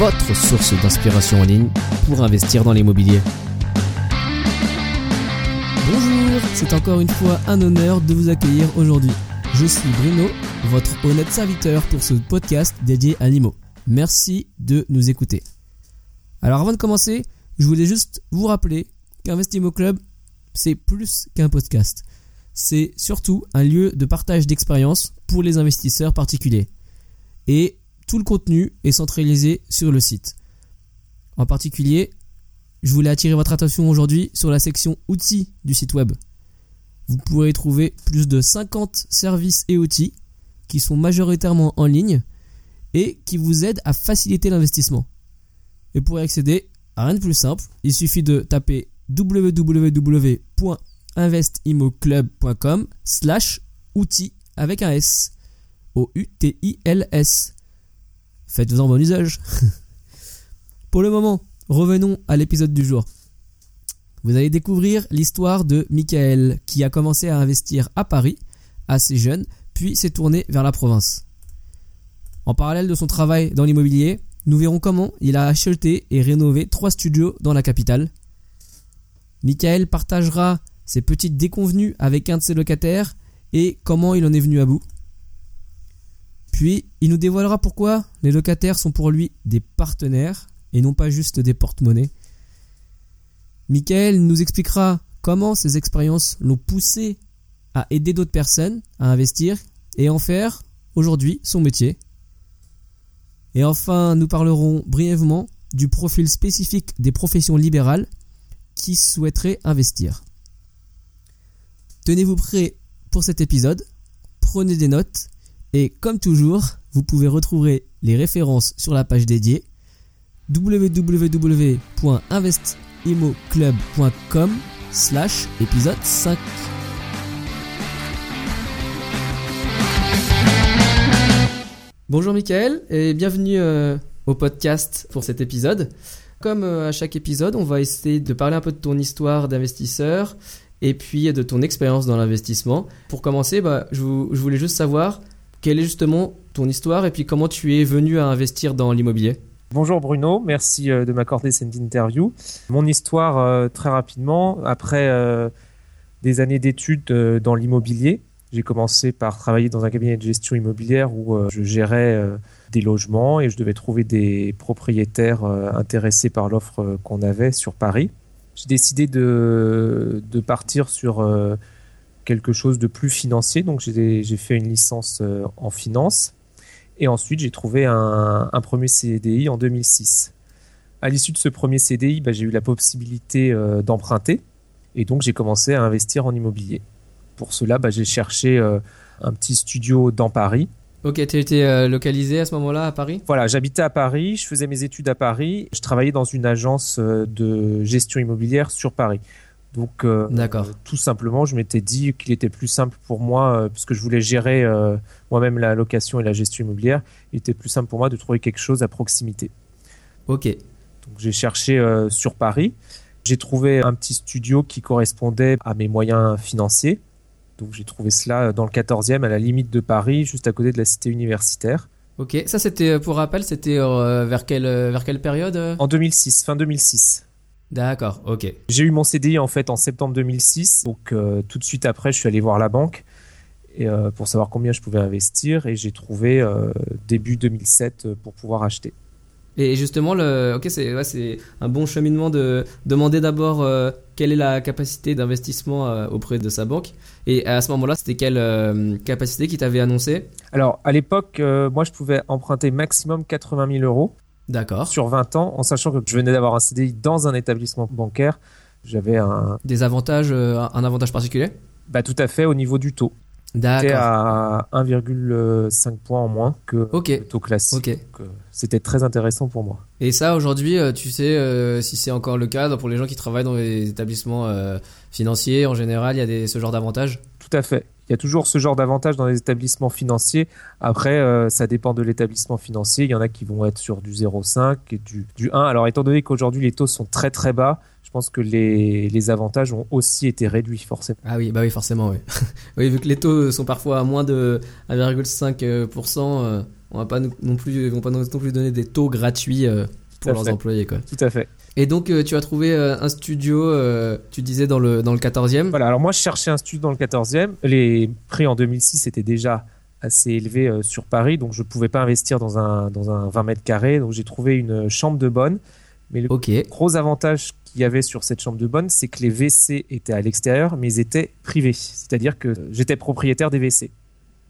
votre source d'inspiration en ligne pour investir dans l'immobilier. Bonjour, c'est encore une fois un honneur de vous accueillir aujourd'hui. Je suis Bruno, votre honnête serviteur pour ce podcast dédié à l'IMO. Merci de nous écouter. Alors avant de commencer, je voulais juste vous rappeler qu'Investimo Club, c'est plus qu'un podcast. C'est surtout un lieu de partage d'expérience pour les investisseurs particuliers. Et tout le contenu est centralisé sur le site. En particulier, je voulais attirer votre attention aujourd'hui sur la section outils du site web. Vous pourrez trouver plus de 50 services et outils qui sont majoritairement en ligne et qui vous aident à faciliter l'investissement. Et pour y accéder, rien de plus simple, il suffit de taper www.investimoclub.com slash outils avec un S. O-U-T-I-L-S. Faites-en bon usage. Pour le moment, revenons à l'épisode du jour. Vous allez découvrir l'histoire de Michael qui a commencé à investir à Paris assez jeune, puis s'est tourné vers la province. En parallèle de son travail dans l'immobilier, nous verrons comment il a acheté et rénové trois studios dans la capitale. Michael partagera ses petites déconvenues avec un de ses locataires et comment il en est venu à bout. Puis, il nous dévoilera pourquoi les locataires sont pour lui des partenaires et non pas juste des porte-monnaies. Michael nous expliquera comment ces expériences l'ont poussé à aider d'autres personnes à investir et en faire aujourd'hui son métier. Et enfin, nous parlerons brièvement du profil spécifique des professions libérales qui souhaiteraient investir. Tenez-vous prêts pour cet épisode, prenez des notes et comme toujours, vous pouvez retrouver les références sur la page dédiée www.investimoclub.com slash épisode 5. Bonjour Michael et bienvenue euh, au podcast pour cet épisode. Comme euh, à chaque épisode, on va essayer de parler un peu de ton histoire d'investisseur et puis de ton expérience dans l'investissement. Pour commencer, bah, je voulais juste savoir quelle est justement ton histoire et puis comment tu es venu à investir dans l'immobilier? Bonjour Bruno, merci euh, de m'accorder cette interview. Mon histoire, euh, très rapidement, après euh, des années d'études dans l'immobilier, j'ai commencé par travailler dans un cabinet de gestion immobilière où je gérais des logements et je devais trouver des propriétaires intéressés par l'offre qu'on avait sur Paris. J'ai décidé de, de partir sur quelque chose de plus financier. Donc j'ai fait une licence euh, en finance. Et ensuite, j'ai trouvé un, premier CDI en 2006. À l'issue de ce premier CDI, bah, j'ai eu la possibilité euh, d'emprunter. Et donc, j'ai commencé à investir en immobilier. Pour cela, bah, j'ai cherché euh, un petit studio dans Paris. Ok, tu étais localisé à ce moment-là à Paris? Voilà, j'habitais à Paris, je faisais mes études à Paris, je travaillais dans une agence de gestion immobilière sur Paris. Donc, euh, tout simplement, je m'étais dit qu'il était plus simple pour moi, euh, puisque je voulais gérer euh, moi-même la location et la gestion immobilière, il était plus simple pour moi de trouver quelque chose à proximité. Ok. Donc, j'ai cherché sur Paris. J'ai trouvé un petit studio qui correspondait à mes moyens financiers. Donc, j'ai trouvé cela dans le 14e, à la limite de Paris, juste à côté de la cité universitaire. Ok, ça c'était, pour rappel, c'était vers, quelle, vers quelle période En 2006, fin 2006. D'accord, ok. J'ai eu mon CDI en fait en septembre 2006, donc euh, tout de suite après, je suis allé voir la banque et, euh, pour savoir combien je pouvais investir et j'ai trouvé euh, début 2007 pour pouvoir acheter. Et justement, le, ok, c'est ouais, un bon cheminement de demander d'abord quelle est la capacité d'investissement auprès de sa banque. Et à ce moment-là, c'était quelle capacité qui t'avait annoncé? Alors, à l'époque, moi, je pouvais emprunter maximum 80 000 euros. D'accord. Sur 20 ans, en sachant que je venais d'avoir un CDI dans un établissement bancaire, j'avais un. Des avantages, euh, un avantage particulier? Bah, tout à fait au niveau du taux. C'était D'accord. à 1,5 points en moins que le taux classique. Euh, C'était très intéressant pour moi. Et ça, aujourd'hui, euh, tu sais euh, si c'est encore le cas pour les gens qui travaillent dans les établissements euh, financiers, en général, il y a des, ce genre d'avantages? Tout à fait. Il y a toujours ce genre d'avantage dans les établissements financiers. Après, euh, ça dépend de l'établissement financier. Il y en a qui vont être sur du 0,5 et du, du 1. Alors, étant donné qu'aujourd'hui les taux sont très très bas, je pense que les, les avantages ont aussi été réduits forcément. Ah oui, bah oui, forcément, oui. oui, vu que les taux sont parfois à moins de 1,5%, euh, on va pas non non plus, on va pas non plus donner des taux gratuits euh, pour leurs fait. employés, quoi. Tout à fait. Et donc, euh, tu as trouvé euh, un studio, euh, tu disais dans le dans le 14e. Voilà, alors moi je cherchais un studio dans le 14e. Les prix en 2006 étaient déjà assez élevés sur Paris, donc je ne pouvais pas investir dans un, dans un 20 mètres carrés. Donc j'ai trouvé une chambre de bonne. Mais le gros avantage qu'il y avait sur cette chambre de bonne, c'est que les WC étaient à l'extérieur, mais ils étaient privés. C'est-à-dire que j'étais propriétaire des WC.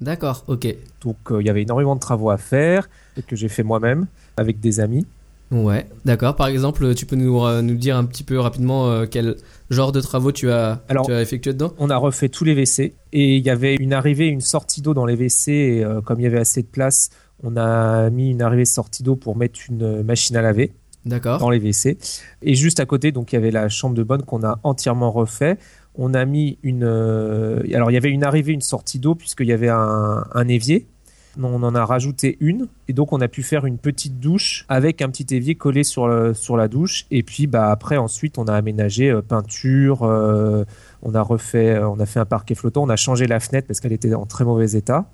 D'accord. Ok. Donc euh, il y avait énormément de travaux à faire, que j'ai fait moi-même avec des amis. Ouais. D'accord. Par exemple, tu peux nous euh, nous dire un petit peu rapidement euh, quel genre de travaux tu as Alors- tu as effectué dedans? On a refait tous les WC et il y avait une arrivée, une sortie d'eau dans les WC. Et, euh, comme il y avait assez de place, on a mis une arrivée sortie d'eau pour mettre une machine à laver D'accord. dans les WC. Et juste à côté, donc il y avait la chambre de bonne qu'on a entièrement refait. On a mis une. euh, alors il y avait une arrivée, une sortie d'eau puisqu'il y avait un, un évier. On en a rajouté une et donc on a pu faire une petite douche avec un petit évier collé sur, le- sur la douche. Et puis bah après ensuite on a aménagé euh, peinture, euh, on a refait, euh, on a fait un parquet flottant, on a changé la fenêtre parce qu'elle était en très mauvais état.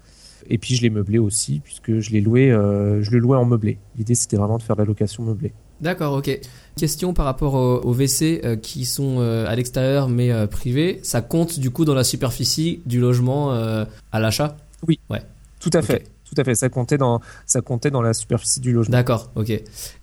Et puis je l'ai meublé aussi puisque je l'ai loué, euh, je le louais en meublé. L'idée c'était vraiment de faire de la location meublée. D'accord, ok. Question par rapport au- aux WC euh, qui sont euh, à l'extérieur mais euh, privés, ça compte du coup dans la superficie du logement à l'achat? Tout à fait. Tout à fait. Ça comptait dans, ça comptait dans la superficie du logement. D'accord, ok.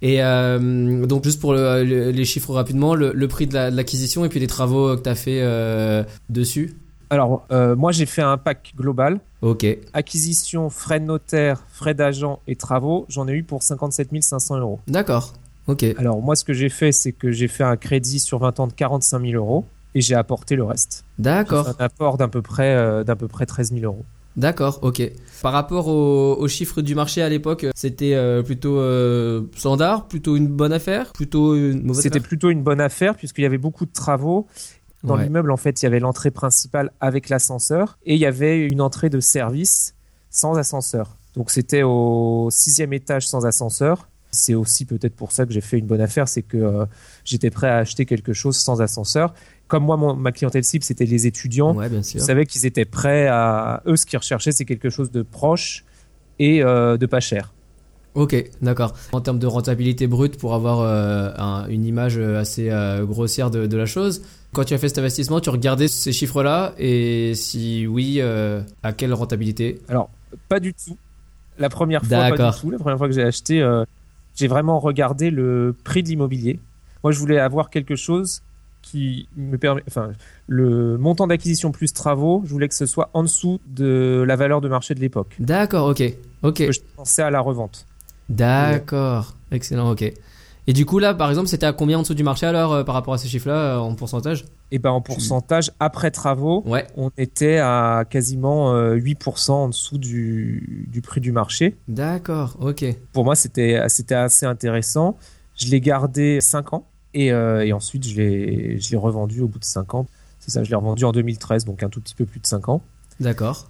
Et euh, donc juste pour le- le- les chiffres rapidement, le, le prix de la- de l'acquisition et puis les travaux que tu as fait euh, dessus? Alors, euh, moi, j'ai fait un pack global. Ok, Acquisition, frais de notaire, frais d'agent et travaux. J'en ai eu pour 57 500 euros. d'accord, ok. Alors, moi, ce que j'ai fait, c'est que j'ai fait un crédit sur 20 ans de 45 000 euros et j'ai apporté le reste. D'accord, un apport d'à peu près, euh, d'à peu près 13 000 euros. D'accord, ok. Par rapport au- aux chiffres du marché à l'époque, c'était euh, plutôt euh, standard, plutôt une bonne affaire, plutôt une mauvaise C'était plutôt une bonne affaire puisqu'il y avait beaucoup de travaux. Dans Ouais. l'immeuble, en fait, il y avait l'entrée principale avec l'ascenseur et il y avait une entrée de service sans ascenseur. Donc c'était au sixième étage sans ascenseur. C'est aussi peut-être pour ça que j'ai fait une bonne affaire, c'est que euh, j'étais prêt à acheter quelque chose sans ascenseur. Comme moi, mon- ma clientèle cible, c'était les étudiants. Ouais, bien Je savais qu'ils étaient prêts à... Eux, ce qu'ils recherchaient, c'est quelque chose de proche et euh, de pas cher. Ok, d'accord. En termes de rentabilité brute, pour avoir euh, un- une image assez euh, grossière de, de la chose, quand tu as fait cet investissement, tu regardais ces chiffres-là et si oui, euh, à quelle rentabilité? Alors, pas du tout. La première fois, pas du tout. La première fois que j'ai acheté, j'ai vraiment regardé le prix de l'immobilier. Moi, je voulais avoir quelque chose qui me permet, enfin, le montant d'acquisition plus travaux, je voulais que ce soit en dessous de la valeur de marché de l'époque. D'accord, ok, ok, Que je pensais à la revente. d'accord, excellent, ok. Et du coup là, par exemple, c'était à combien en dessous du marché alors euh, par rapport à ces chiffres-là euh, en pourcentage? Et ben, en pourcentage, après travaux, Ouais, on était à quasiment euh, 8% en dessous du, du prix du marché. d'accord, ok, pour moi, c'était c'était assez intéressant. Je l'ai gardé 5 ans et, euh, et ensuite je l'ai revendu au bout de 5 ans. C'est ça, je l'ai revendu en 2013, donc un tout petit peu plus de 5 ans. d'accord,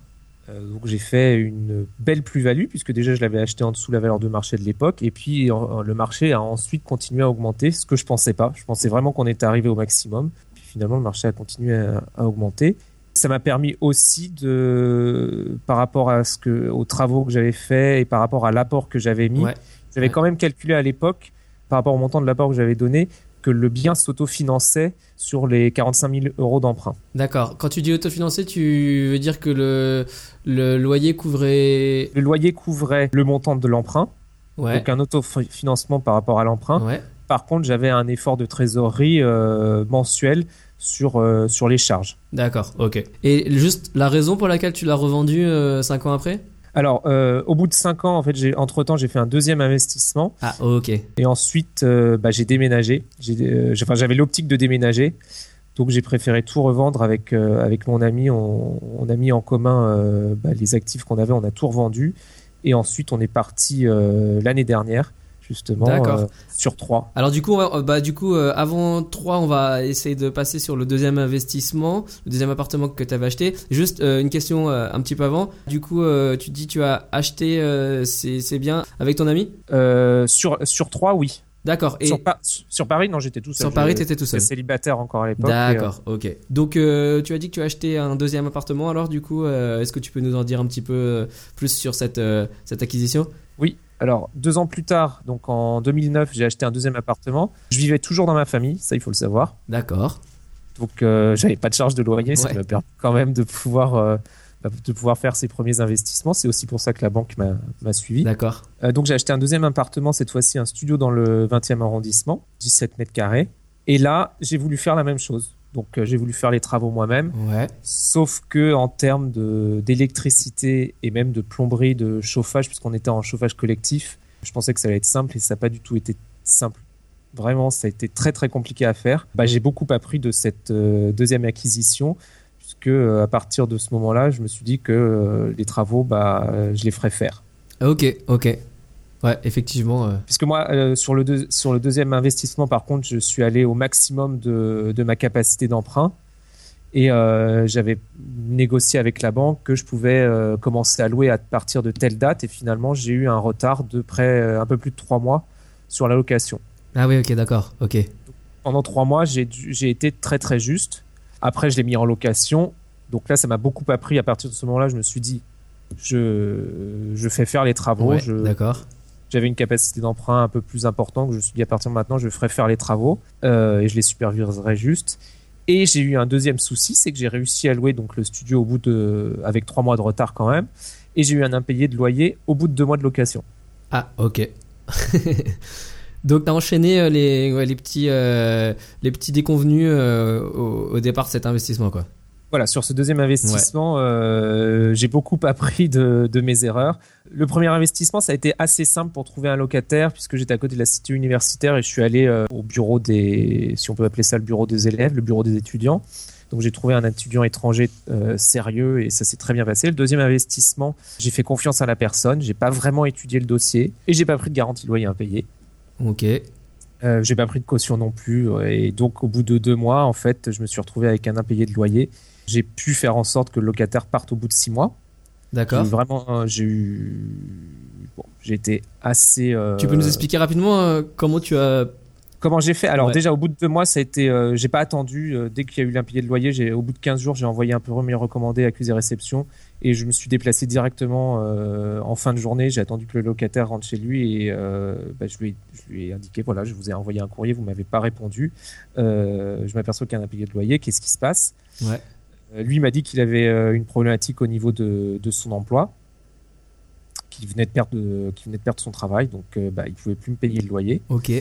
Euh, donc j'ai fait une belle plus-value puisque déjà je l'avais acheté en dessous de la valeur de marché de l'époque et puis le marché a ensuite continué à augmenter, ce que je pensais pas. Je pensais vraiment qu'on était arrivé au maximum. Puis finalement le marché a continué à, à augmenter. Ça m'a permis aussi de, par rapport à ce que, aux travaux que j'avais fait et par rapport à l'apport que j'avais mis, ouais, j'avais Ouais. quand même calculé à l'époque, par rapport au montant de l'apport que j'avais donné, que le bien s'autofinançait sur les 45 000 euros d'emprunt. d'accord. Quand tu dis autofinancé, tu veux dire que le, le loyer couvrait... Le loyer couvrait le montant de l'emprunt, Ouais, donc un autofinancement par rapport à l'emprunt. ouais, Par contre, j'avais un effort de trésorerie euh, mensuel sur, euh, sur les charges. d'accord, ok. Et juste la raison pour laquelle tu l'as revendu 5 ans après? Alors, euh, au bout de 5 ans, en fait, j'ai, entre-temps, j'ai fait un deuxième investissement. Ah, ok. Et ensuite, euh, bah, j'ai déménagé. J'ai, euh, enfin, j'avais l'optique de déménager. Donc j'ai préféré tout revendre avec avec mon ami. On, on a mis en commun bah, les actifs qu'on avait, on a tout revendu. Et ensuite on est parti l'année dernière justement D'accord. euh, sur trois. Alors du coup, va- bah du coup, euh, avant 3, on va essayer de passer sur le deuxième investissement, le deuxième appartement que tu avais acheté. Juste euh, une question euh, un petit peu avant. Du coup, euh, tu dis tu as acheté euh, ces, ces biens avec ton ami? Euh, sur sur trois, oui. D'accord. Et Sur, Pa- sur Paris, non, j'étais tout seul. sur Paris, t'étais tout seul. Célibataire encore à l'époque. euh, D'accord, ok. Donc euh, tu as dit que tu as acheté un deuxième appartement. Alors du coup, euh, est-ce que tu peux nous en dire un petit peu euh, plus sur cette euh, cette acquisition? Alors, deux ans plus tard, donc en 2009, j'ai acheté un deuxième appartement. Je vivais toujours dans ma famille, ça il faut le savoir. D'accord. Donc, euh, j'avais pas de charge de loyer, ça Ouais. m'a permis quand même de pouvoir, euh, de pouvoir faire ces premiers investissements. C'est aussi pour ça que la banque m'a m'a suivi. D'accord. Euh, donc, j'ai acheté un deuxième appartement, cette fois-ci un studio dans le 20e arrondissement, 17 mètres carrés. Et là, j'ai voulu faire la même chose. Donc, euh, j'ai voulu faire les travaux moi-même. Ouais. Sauf que en termes de- d'électricité et même de plomberie, de chauffage, puisqu'on était en chauffage collectif, je pensais que ça allait être simple et ça n'a pas du tout été simple. Vraiment, ça a été très très compliqué à faire. Bah, j'ai beaucoup appris de cette euh, deuxième acquisition, puisque euh, à partir de ce moment-là, je me suis dit que les travaux, bah, je les ferais faire. Ok, ok. Ouais, effectivement. euh, Puisque moi, euh, sur, le deux- sur le deuxième investissement, par contre, je suis allé au maximum de, de ma capacité d'emprunt. Et euh, j'avais négocié avec la banque que je pouvais euh, commencer à louer à partir de telle date. Et finalement, j'ai eu un retard de près un peu plus de trois mois sur la location. Ah oui, ok, d'accord. Ok. Pendant trois mois, j'ai dû- j'ai été très très juste. Après, je l'ai mis en location. Donc là, ça m'a beaucoup appris. À partir de ce moment-là, je me suis dit, je, je fais faire les travaux. Ouais, je, D'accord. J'avais une capacité d'emprunt un peu plus importante je me suis dit à partir de maintenant je ferai faire les travaux euh, et je les superviserai juste et j'ai eu un deuxième souci c'est que j'ai réussi à louer donc le studio au bout de avec trois mois de retard quand même et j'ai eu un impayé de loyer au bout de deux mois de location Ah, ok. Donc t'as enchaîné euh, les, les petits euh, les petits déconvenus au, au départ de cet investissement quoi. Voilà sur ce deuxième investissement euh, j'ai beaucoup appris de, de mes erreurs le premier investissement ça a été assez simple pour trouver un locataire puisque j'étais à côté de la cité universitaire et je suis allé euh, au bureau des si on peut appeler ça le bureau des élèves le bureau des étudiants Donc j'ai trouvé un étudiant étranger euh, sérieux et ça s'est très bien passé. Le deuxième investissement, j'ai fait confiance à la personne, j'ai pas vraiment étudié le dossier et j'ai pas pris de garantie de loyer impayé. Ok. Euh, j'ai pas pris de caution non plus et donc au bout de deux mois, en fait, je me suis retrouvé avec un impayé de loyer. J'ai pu faire en sorte que le locataire parte au bout de six mois. D'accord. Vraiment, euh, j'ai eu, bon, j'ai été assez. euh, Tu peux nous expliquer rapidement euh, comment tu as. Comment j'ai fait? Alors Ouais. déjà au bout de deux mois, ça a été, euh, j'ai pas attendu. dès qu'il y a eu l'impayé de loyer, j'ai au bout de 15 jours, j'ai envoyé un peu remis recommandé, accusé réception, et je me suis déplacé directement en fin de journée. J'ai attendu que le locataire rentre chez lui et bah, je, lui ai, je lui ai indiqué voilà, je vous ai envoyé un courrier, vous m'avez pas répondu. Je m'aperçois qu'il y a un impayé de loyer. Qu'est-ce qui se passe? Ouais. Euh, Lui m'a dit qu'il avait euh, une problématique au niveau de, de son emploi, qu'il venait de perdre, de- qu'il venait de perdre son travail, donc euh, bah, il pouvait plus me payer le loyer. Ok.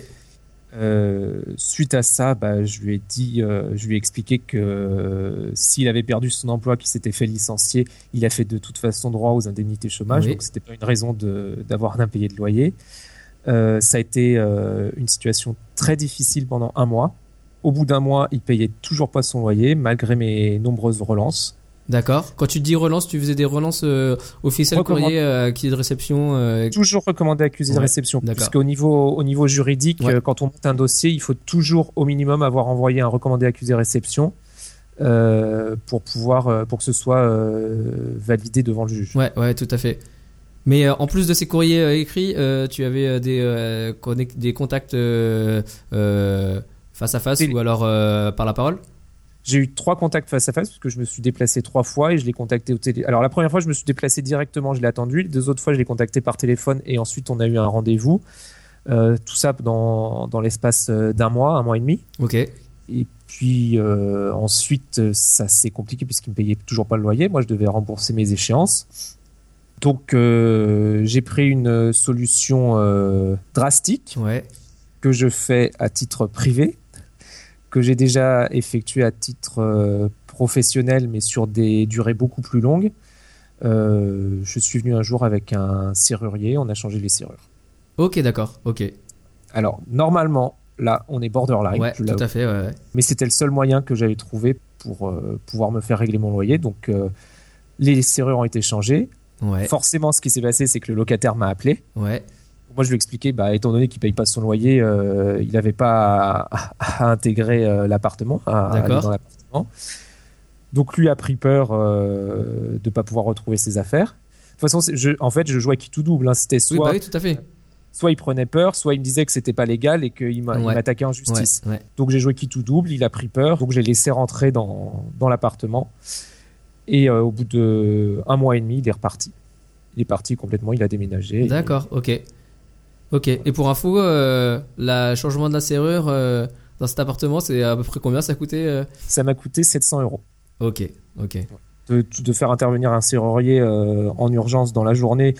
Euh, suite à ça, bah, je lui ai dit, euh, je lui ai expliqué que euh, s'il avait perdu son emploi, qu'il s'était fait licencier, il a fait de toute façon droit aux indemnités chômage, Oui. donc c'était pas une raison de- d'avoir un impayé de loyer. Euh, ça a été euh, une situation très difficile pendant un mois. Au bout d'un mois, il payait toujours pas son loyer, malgré mes nombreuses relances. D'accord. Quand tu dis relance, tu faisais des relances euh, officielles courrier, euh, qui de réception. euh, Toujours recommandé accusé de réception, d'accord. puisqu'au niveau, au niveau juridique, Ouais. euh, quand on monte un dossier, il faut toujours au minimum avoir envoyé un recommandé accusé réception euh, pour pouvoir, euh, pour que ce soit euh, validé devant le juge. Ouais, ouais, tout à fait. Mais euh, en plus de ces courriers euh, écrits, euh, tu avais euh, des, euh, des contacts euh, euh, face à face ou alors euh, par la parole? J'ai eu trois contacts face à face parce que je me suis déplacé trois fois et je l'ai contacté au télé. Alors la première fois, je me suis déplacé directement, je l'ai attendu. Les deux autres fois, je l'ai contacté par téléphone et ensuite on a eu un rendez-vous. Euh, tout ça dans, dans l'espace euh, d'un mois, un mois et demi. Ok. Et puis euh, ensuite, ça s'est compliqué puisqu'il me payait toujours pas le loyer. Moi, je devais rembourser mes échéances. Donc, euh, j'ai pris une solution drastique Ouais. que je fais à titre privé, que j'ai déjà effectué à titre euh, professionnel, mais sur des durées beaucoup plus longues. Euh, je suis venu un jour avec un serrurier, on a changé les serrures. Ok, d'accord. Ok. Alors, normalement, là, on est borderline. Ouais, tout à fait. Ouais, ouais. Mais c'était le seul moyen que j'avais trouvé pour euh, pouvoir me faire régler mon loyer. Donc, euh, les serrures ont été changées. Ouais, Forcément, ce qui s'est passé, c'est que le locataire m'a appelé. ouais. Moi, je lui ai expliqué, bah, étant donné qu'il paye pas son loyer, euh, il n'avait pas à, à intégrer euh, l'appartement, à aller D'accord. dans l'appartement. Donc, lui a pris peur euh, de pas pouvoir retrouver ses affaires. De toute façon, je, en fait, je jouais qui tout double. hein. C'était Oui, soit, bah oui, tout à fait. soit il prenait peur, soit il me disait que c'était pas légal et qu'il Ouais. m'attaquait en justice. ouais. Donc j'ai joué qui tout double, il a pris peur, donc j'ai laissé rentrer dans, dans l'appartement. Et au bout de un mois et demi, il est reparti. Il est parti complètement, il a déménagé. D'accord, ok. Ok. Et pour info, euh, le changement de la serrure euh, dans cet appartement, c'est à peu près combien ça coûtait euh Ça m'a coûté 700 euros. Ok, ok. De, de faire intervenir un serrurier euh, en urgence dans la journée,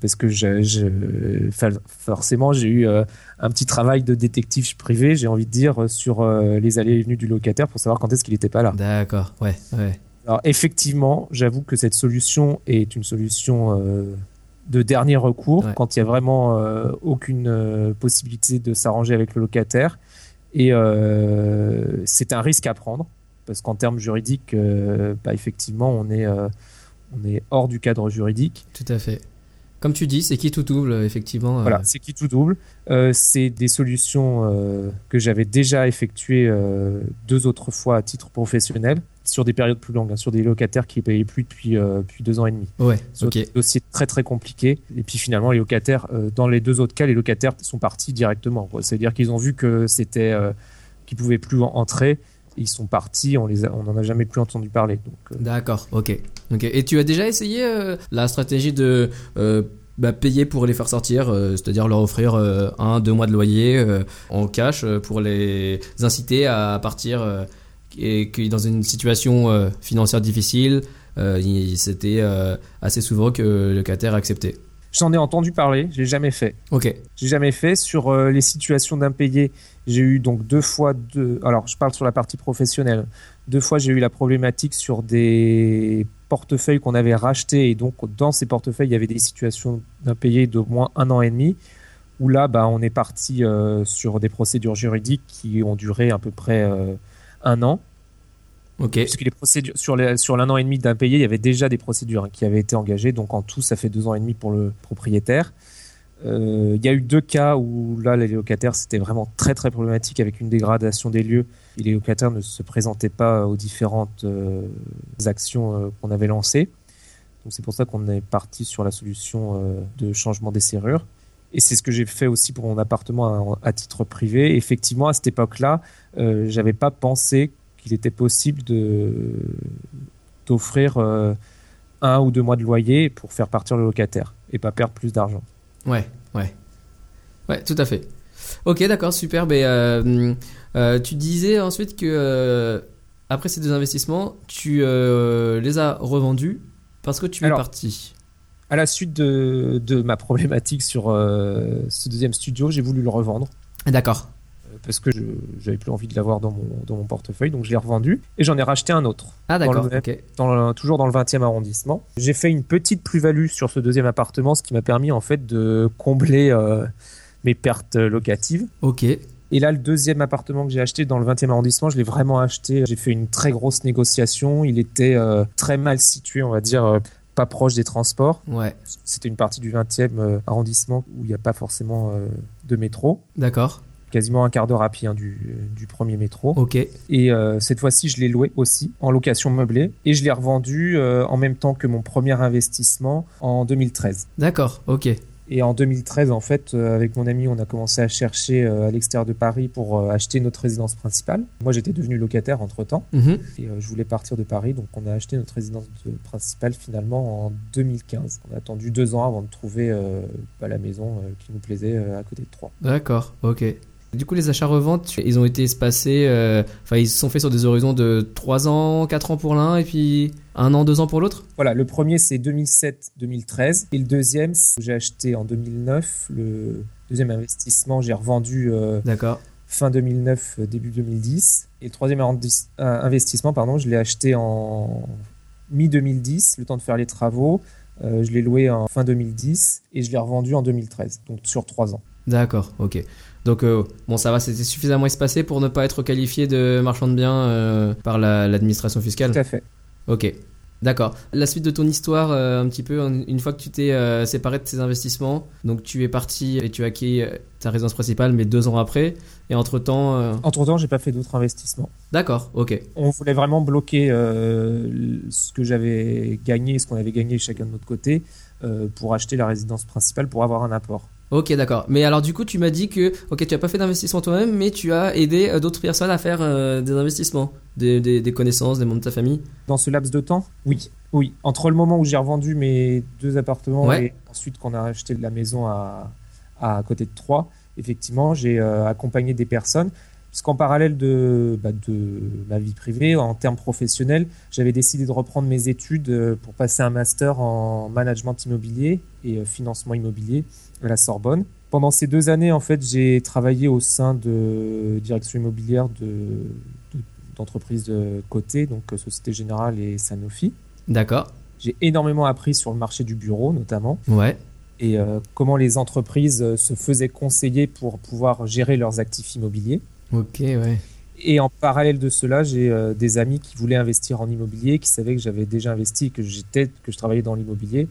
parce que je, je- fa- forcément j'ai eu un petit travail de détective privé, j'ai envie de dire, sur les allées et venues du locataire pour savoir quand est-ce qu'il n'était pas là. D'accord, ouais, ouais. Alors effectivement, j'avoue que cette solution est une solution de dernier recours Ouais. quand il y a vraiment euh, aucune euh, possibilité de s'arranger avec le locataire. Et euh, c'est un risque à prendre parce qu'en termes juridiques, euh, bah, effectivement, on est, on est hors du cadre juridique. Tout à fait. Comme tu dis, c'est qui tout double, effectivement. Voilà, c'est qui tout double. C'est des solutions que j'avais déjà effectuées deux autres fois à titre professionnel sur des périodes plus longues, hein, sur des locataires qui payaient plus depuis, euh, depuis deux ans et demi. Ouais, sur ok. des dossiers très très compliqués. Et puis finalement, les locataires, euh, dans les deux autres cas, les locataires sont partis directement. C'est-à-dire qu'ils ont vu que c'était, euh, qu'ils pouvaient plus en- entrer. Ils sont partis. On les, a- on n'en a jamais plus entendu parler. D'accord, ok. ok. Et tu as déjà essayé la stratégie de bah, payer pour les faire sortir, euh, c'est-à-dire leur offrir euh, un, deux mois de loyer euh, en cash pour les inciter à partir et que dans une situation euh, financière difficile, euh, c'était euh, assez souvent que le locataire acceptait. J'en ai entendu parler. Je l'ai jamais fait. Ok, J'ai jamais fait sur euh, les situations d'impayés. J'ai eu donc deux fois deux. Alors, je parle sur la partie professionnelle. Deux fois, j'ai eu la problématique sur des portefeuilles qu'on avait rachetés et donc dans ces portefeuilles, il y avait des situations d'impayés d'au moins un an et demi. Où là, bah, on est parti euh, sur des procédures juridiques qui ont duré à peu près euh, un an. Ok, Puisque les procédures sur sur l'un an et demi d'impayé, il y avait déjà des procédures hein, qui avaient été engagées. Donc en tout, ça fait deux ans et demi pour le propriétaire. Euh, Il y a eu deux cas où là, les locataires, c'était vraiment très très problématique avec une dégradation des lieux. Et les locataires ne se présentaient pas aux différentes euh, actions euh, qu'on avait lancées. Donc c'est pour ça qu'on est parti sur la solution de changement des serrures. Et c'est ce que j'ai fait aussi pour mon appartement à, titre privé. Effectivement, à cette époque-là, j'avais pas pensé qu'il était possible de d'offrir euh, un ou deux mois de loyer pour faire partir le locataire et pas perdre plus d'argent. ouais, ouais. Ouais, tout à fait. Ok, d'accord, super. Mais, euh, euh, tu disais ensuite que après ces deux investissements, tu les as revendus parce que tu es parti. À la suite de, de ma problématique sur ce deuxième studio, j'ai voulu le revendre D'accord. Parce que je j'avais plus envie de l'avoir dans mon, dans mon portefeuille, donc je l'ai revendu et j'en ai racheté un autre. Ah d'accord, toujours dans le 20e arrondissement. J'ai fait une petite plus-value sur ce deuxième appartement, ce qui m'a permis en fait de combler euh, mes pertes locatives. Ok, Et là, le deuxième appartement que j'ai acheté dans le 20e arrondissement, je l'ai vraiment acheté. J'ai fait une très grosse négociation. Il était euh, très mal situé, on va dire, euh, pas proche des transports. ouais, C'était une partie du 20e euh, arrondissement où il n'y a pas forcément de métro. d'accord, Quasiment un quart d'heure à pied hein, du, du premier métro. ok, Et euh, cette fois-ci, je l'ai loué aussi en location meublée. Et je l'ai revendu euh, en même temps que mon premier investissement en 2013. d'accord, ok, Et en 2013, en fait, euh, avec mon ami, on a commencé à chercher euh, à l'extérieur de Paris pour euh, acheter notre résidence principale. Moi, j'étais devenu locataire entre-temps Mhm. et je voulais partir de Paris. Donc, on a acheté notre résidence de- principale finalement en 2015. On a attendu deux ans avant de trouver bah, la maison qui nous plaisait à côté de Troyes. d'accord, ok. Du coup, les achats-reventes, ils ont été espacés, euh, enfin, ils se sont faits sur des horizons de 3 ans, 4 ans pour l'un, et puis un an, 2 ans pour l'autre Voilà, le premier c'est 2007-2013 et le deuxième j'ai acheté en 2009. Le deuxième investissement j'ai revendu euh, D'accord, fin 2009 euh, début 2010 et le troisième euh, investissement pardon je l'ai acheté en mi 2010 le temps de faire les travaux. Euh, je l'ai loué en fin 2010 et je l'ai revendu en 2013 donc sur trois ans. d'accord, ok. Donc euh, bon, ça va, c'était suffisamment espacé pour ne pas être qualifié de marchand de biens euh, par la- l'administration fiscale. Tout à fait. Ok, d'accord. La suite de ton histoire, euh, un petit peu, une fois que tu t'es séparé de tes investissements, donc tu es parti et tu as acquis ta résidence principale, mais deux ans après, et entre-temps... euh, Entre temps, j'ai pas fait d'autres investissements. D'accord, ok. On voulait vraiment bloquer ce que j'avais gagné, ce qu'on avait gagné chacun de notre côté, pour acheter la résidence principale, pour avoir un apport. Ok, d'accord. Mais alors du coup, tu m'as dit que, ok, tu as pas fait d'investissement toi-même, mais tu as aidé euh, d'autres personnes à faire euh, des investissements, des, des- des connaissances, des membres de ta famille. Dans ce laps de temps Oui, oui. Entre le moment où j'ai revendu mes deux appartements Ouais. et ensuite qu'on a acheté la maison à, à côté de Troyes, effectivement, j'ai euh, accompagné des personnes. Puisqu'en parallèle de, bah, de ma vie privée, en termes professionnels, j'avais décidé de reprendre mes études euh, pour passer un master en management immobilier et euh, financement immobilier à la Sorbonne. Pendant ces deux années, en fait, j'ai travaillé au sein de direction immobilière de, de- d'entreprises de côté, donc euh, Société Générale et Sanofi. D'accord. J'ai énormément appris sur le marché du bureau, notamment, Ouais. et euh, comment les entreprises euh, se faisaient conseiller pour pouvoir gérer leurs actifs immobiliers. Ok, ouais. Et en parallèle de cela, j'ai euh, des amis qui voulaient investir en immobilier, qui savaient que j'avais déjà investi, que j'étais, que je travaillais dans l'immobilier.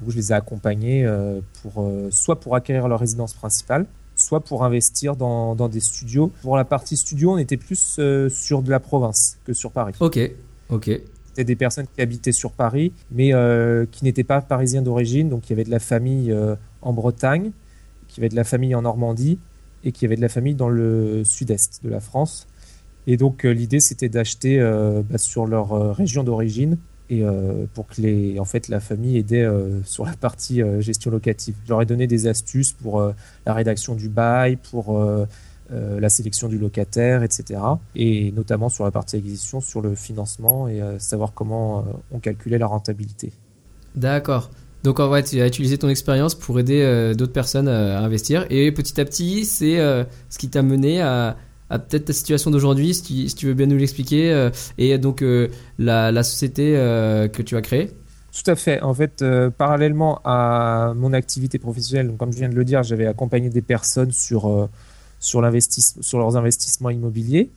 Donc je les ai accompagnés euh, pour euh, soit pour acquérir leur résidence principale, soit pour investir dans, dans des studios. Pour la partie studio, on était plus sur de la province que sur Paris. Ok, ok. C'était des personnes qui habitaient sur Paris, mais qui n'étaient pas parisiens d'origine. Donc il y avait de la famille en Bretagne, qui avait de la famille en Normandie, et qui avait de la famille dans le sud-est de la France. Et donc euh, l'idée c'était d'acheter euh, bah, sur leur euh, région d'origine et pour que les, en fait la famille aidait sur la partie gestion locative. Je leur ai donné des astuces pour la rédaction du bail, pour la sélection du locataire, etc. Et notamment sur la partie acquisition, sur le financement et savoir comment on calculait la rentabilité. D'accord. Donc en vrai, tu as utilisé ton expérience pour aider euh, d'autres personnes euh, à investir. Et petit à petit, c'est euh, ce qui t'a mené à, peut-être ta situation d'aujourd'hui, si, tu- veux bien nous l'expliquer. et donc la, société que tu as créée. Tout à fait. En fait, parallèlement à mon activité professionnelle, comme je viens de le dire, j'avais accompagné des personnes sur, sur leurs investissements immobiliers.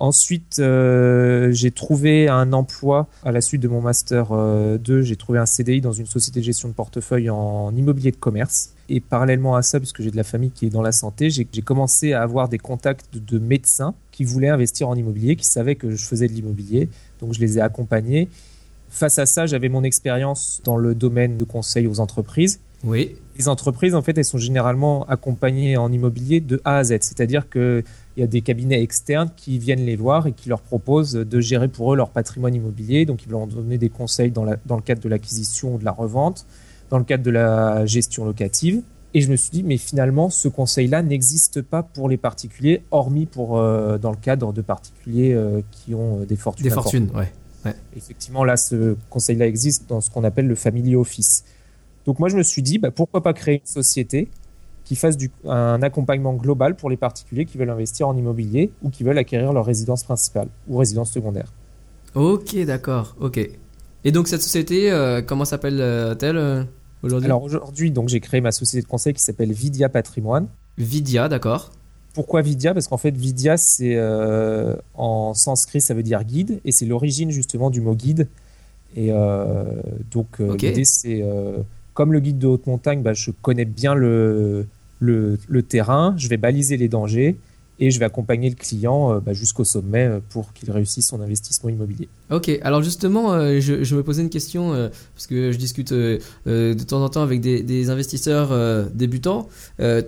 Ensuite, euh, j'ai trouvé un emploi à la suite de mon master euh, 2. J'ai trouvé un CDI dans une société de gestion de portefeuille en immobilier de commerce. Et parallèlement à ça, puisque j'ai de la famille qui est dans la santé, j'ai commencé à avoir des contacts de médecins qui voulaient investir en immobilier, qui savaient que je faisais de l'immobilier. Donc, je les ai accompagnés. Face à ça, j'avais mon expérience dans le domaine de conseil aux entreprises. Oui. Les entreprises, en fait, elles sont généralement accompagnées en immobilier de A à Z. C'est-à-dire qu'il y a des cabinets externes qui viennent les voir et qui leur proposent de gérer pour eux leur patrimoine immobilier. Donc, ils vont leur donner des conseils dans, la- dans le cadre de l'acquisition ou de la revente, dans le cadre de la gestion locative. Et je me suis dit, mais finalement, ce conseil-là n'existe pas pour les particuliers, hormis pour, euh, dans le cadre de particuliers euh, qui ont euh, des fortunes. Des fortunes, ouais. Effectivement, là, ce conseil-là existe dans ce qu'on appelle le family office. Donc moi, je me suis dit, bah, pourquoi pas créer une société qui fasse du, un accompagnement global pour les particuliers qui veulent investir en immobilier ou qui veulent acquérir leur résidence principale ou résidence secondaire. Ok, d'accord. Ok. Et donc cette société, euh, comment s'appelle-t-elle euh, aujourd'hui? Alors aujourd'hui, donc j'ai créé ma société de conseil qui s'appelle Vidia Patrimoine. Vidia, d'accord. Pourquoi Vidia? Parce qu'en fait, Vidia, c'est euh, en sanskrit, ça veut dire guide, et c'est l'origine justement du mot guide. Et donc, euh, Ok. l'idée, c'est comme le guide de haute montagne, bah, je connais bien le, terrain, je vais baliser les dangers et je vais accompagner le client euh, bah, jusqu'au sommet euh, pour qu'il réussisse son investissement immobilier. Ok, alors justement, euh, je, me posais une question, parce que je discute de temps en temps avec des, investisseurs débutants.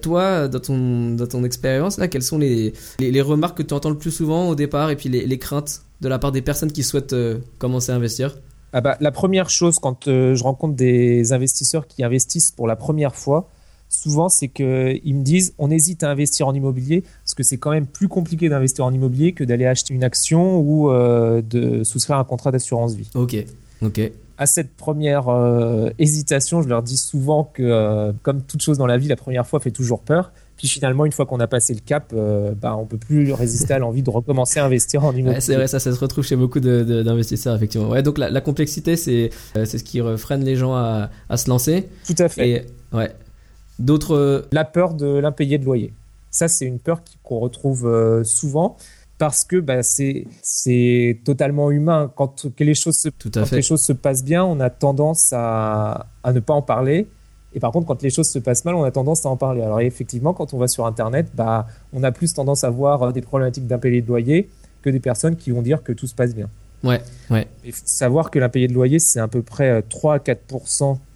Toi, dans ton, dans ton expérience, là, quelles sont les, les, remarques que tu entends le plus souvent au départ et puis les, craintes de la part des personnes qui souhaitent commencer à investir? Ah bah, la première chose, quand euh, je rencontre des investisseurs qui investissent pour la première fois, souvent c'est qu'ils me disent on hésite à investir en immobilier parce que c'est quand même plus compliqué d'investir en immobilier que d'aller acheter une action ou euh, de souscrire un contrat d'assurance vie. Ok, ok. À cette première euh, hésitation, je leur dis souvent que, comme toute chose dans la vie, la première fois fait toujours peur. Puis finalement, une fois qu'on a passé le cap, euh, bah, on peut plus résister à l'envie de recommencer à investir en immobilier. Ouais, c'est vrai, ça, ça se retrouve chez beaucoup d'investisseurs, effectivement. Ouais, donc la, la complexité, c'est euh, c'est ce qui freine les gens à, à se lancer. Tout à fait. Et ouais. D'autres. euh, La peur de l'impayé de loyer. Ça, c'est une peur qu'on retrouve euh, souvent parce que bah, c'est totalement humain. Quand les choses se Tout à quand fait. les choses se passent bien, on a tendance à, à ne pas en parler. Et par contre, quand les choses se passent mal, on a tendance à en parler. Alors effectivement, quand on va sur Internet, bah, on a plus tendance à voir euh, des problématiques d'impayés de loyer que des personnes qui vont dire que tout se passe bien. Ouais, ouais, Il faut savoir que l'impayé de loyer, c'est à peu près euh, 3 à 4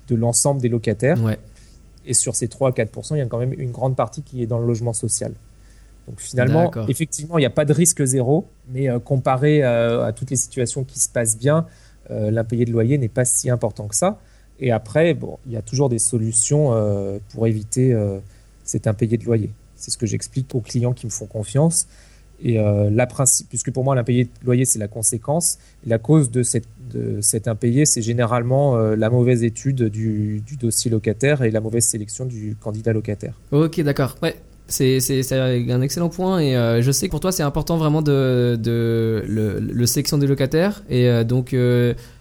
de l'ensemble des locataires. ouais. Et sur ces 3 à 4 il y a quand même une grande partie qui est dans le logement social. Donc finalement, effectivement, il n'y a pas de risque zéro, mais euh, comparé euh, à toutes les situations qui se passent bien, euh, l'impayé de loyer n'est pas si important que ça. Et après, bon, il y a toujours des solutions euh, pour éviter euh, cet impayé de loyer. C'est ce que j'explique aux clients qui me font confiance. Et euh, la principe, puisque pour moi l'impayé de loyer c'est la conséquence, la cause de, cette, cet impayé c'est généralement euh, la mauvaise étude du, dossier locataire et la mauvaise sélection du candidat locataire. Ok, d'accord. Ouais. C'est, un excellent point et je sais que pour toi c'est important vraiment de, de le, le sélection des locataires et donc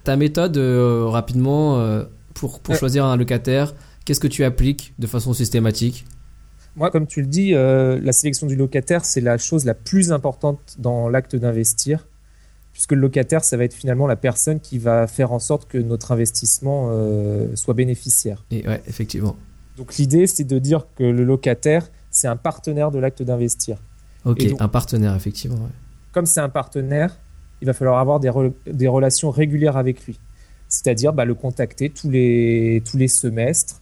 ta méthode rapidement pour, pour Ouais. choisir un locataire, qu'est-ce que tu appliques de façon systématique? Moi, comme tu le dis, euh, la sélection du locataire c'est la chose la plus importante dans l'acte d'investir, puisque le locataire ça va être finalement la personne qui va faire en sorte que notre investissement euh, soit bénéficiaire. Et ouais, effectivement. Donc l'idée c'est de dire que le locataire c'est un partenaire de l'acte d'investir. Ok, donc- un partenaire effectivement. ouais. comme c'est un partenaire, il va falloir avoir des, re- des relations régulières avec lui. C'est-à-dire bah, le contacter tous les, tous les semestres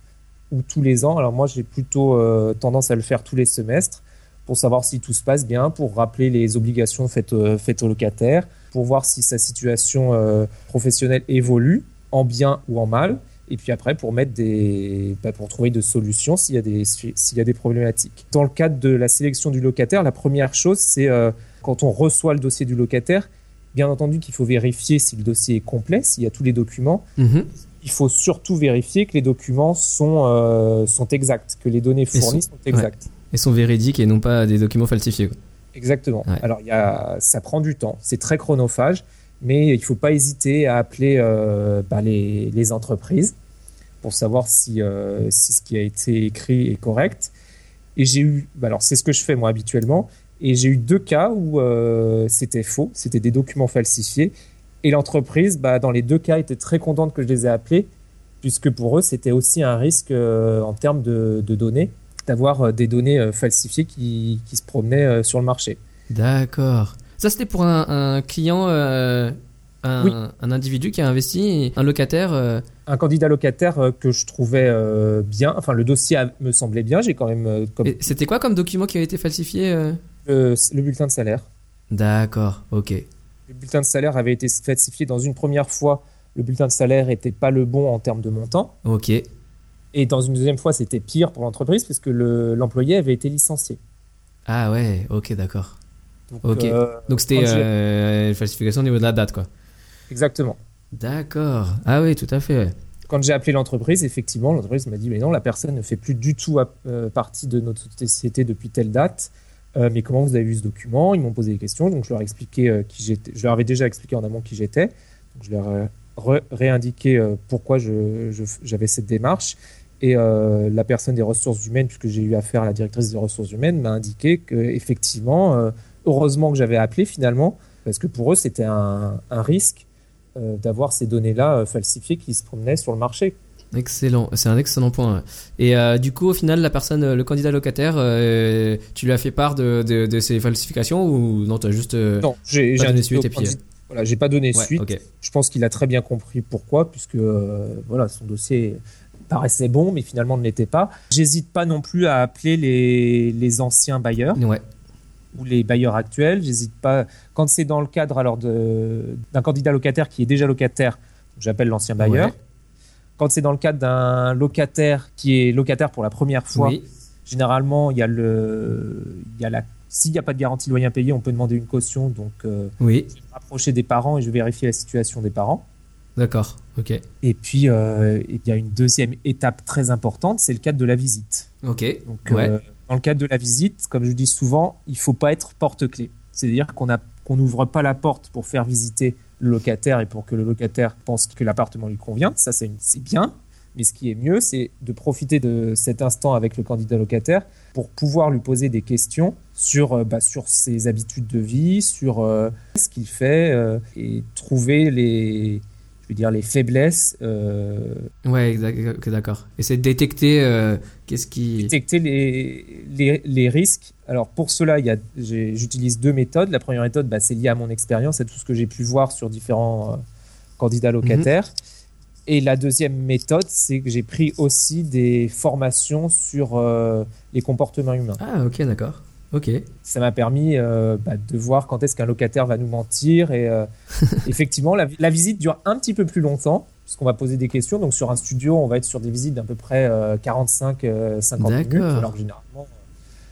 ou tous les ans. Alors moi, j'ai plutôt euh, tendance à le faire tous les semestres pour savoir si tout se passe bien, pour rappeler les obligations faites, euh, faites au locataire, pour voir si sa situation euh, professionnelle évolue en bien ou en mal. Et puis après, pour mettre des, bah, pour trouver de solutions s'il y a des, y a des problématiques. Dans le cadre de la sélection du locataire, la première chose, c'est quand on reçoit le dossier du locataire, bien entendu qu'il faut vérifier si le dossier est complet, s'il y a tous les documents. Mhm. Il faut surtout vérifier que les documents sont, euh, sont exacts, que les données fournies sont exactes. Et sont véridiques et non pas des documents falsifiés. quoi. Exactement. Ouais. Alors, y a, ça prend du temps, c'est très chronophage, mais il ne faut pas hésiter à appeler euh, bah, les, les entreprises pour savoir si, euh, si ce qui a été écrit est correct. Et j'ai eu, bah, alors c'est ce que je fais moi habituellement, et j'ai eu deux cas où euh, c'était faux, c'était des documents falsifiés, et l'entreprise, bah, dans les deux cas, était très contente que je les ai appelés, puisque pour eux, c'était aussi un risque euh, en termes de, de données, d'avoir euh, des données falsifiées qui, qui se promenaient sur le marché. D'accord. Ça c'était pour un, un client, euh, un, Oui. un individu qui a investi, un locataire. euh, un candidat locataire que je trouvais euh, bien, enfin le dossier a- me semblait bien, j'ai quand même comme C'était quoi comme document qui a été falsifié le, le bulletin de salaire. D'accord, ok. Le bulletin de salaire avait été falsifié dans une première fois, le bulletin de salaire n'était pas le bon en termes de montant, Ok. et dans une deuxième fois c'était pire pour l'entreprise puisque le- l'employé avait été licencié. Ah ouais, ok, d'accord. Donc, Ok. euh, Donc c'était euh, une falsification au niveau de la date, quoi. exactement. D'accord. Ah oui, tout à fait. Quand j'ai appelé l'entreprise, effectivement, l'entreprise m'a dit mais non, la personne ne fait plus du tout euh, partie de notre société depuis telle date. Euh, mais comment vous avez vu ce document? Ils m'ont posé des questions, donc je leur ai expliqué euh, qui. Je leur avais déjà expliqué en amont qui j'étais. Je leur ai réindiqué euh, pourquoi j'avais cette démarche. Et euh, la personne des ressources humaines, puisque j'ai eu affaire à la directrice des ressources humaines, m'a indiqué que effectivement, euh, heureusement que j'avais appelé finalement, parce que pour eux c'était un, risque d'avoir ces données-là falsifiées qui se promenaient sur le marché. Excellent. C'est un excellent point. Et euh, du coup, au final, la personne, euh, le candidat locataire, euh, tu lui as fait part de, de, de ces falsifications ou non, tu as juste. euh, Non, j'ai Pas donné suite et puis, Voilà, j'ai pas donné ouais, suite. Je pense qu'il a très bien compris pourquoi, puisque voilà, son dossier paraissait bon, mais finalement ne l'était pas. J'hésite pas non plus à appeler les, les anciens bailleurs Ouais. ou les bailleurs actuels. J'hésite pas quand c'est dans le cadre alors d'un candidat locataire qui est déjà locataire. J'appelle l'ancien bailleur. Ouais. Quand c'est dans le cadre d'un locataire qui est locataire pour la première fois, Oui. généralement il y a le, il y a la, s'il n'y a pas de garantie loyer impayé, on peut demander une caution. Donc euh, Oui. je vais me rapprocher des parents et je vais vérifier la situation des parents. D'accord. Ok. Et puis, euh, il y a une deuxième étape très importante, c'est le cadre de la visite. Ok. Donc, Ouais. euh, dans le cadre de la visite, comme je dis souvent, il faut pas être porte-clé. C'est-à-dire qu'on a- qu'on n'ouvre pas la porte pour faire visiter le locataire et pour que le locataire pense que l'appartement lui convient. Ça, c'est bien. Mais ce qui est mieux, c'est de profiter de cet instant avec le candidat locataire pour pouvoir lui poser des questions sur, euh, bah, sur ses habitudes de vie, sur euh, ce qu'il fait euh, et trouver les, dire, les faiblesses. Ouais, d'accord. Et c'est de détecter qu'est-ce qui. Détecter les, les, les, risques. Alors pour cela, j'utilise deux méthodes. La première méthode, bah, c'est lié à mon expérience, à tout ce que j'ai pu voir sur différents candidats locataires. Mhm. Et la deuxième méthode, c'est que j'ai pris aussi des formations sur euh, les comportements humains. Ah, ok, d'accord. Ok. Ça m'a permis euh, bah, de voir quand est-ce qu'un locataire va nous mentir. Et euh, effectivement, la, visite dure un petit peu plus longtemps, puisqu'on va poser des questions. Donc, sur un studio, on va être sur des visites d'à peu près 45-50 minutes. Alors, généralement,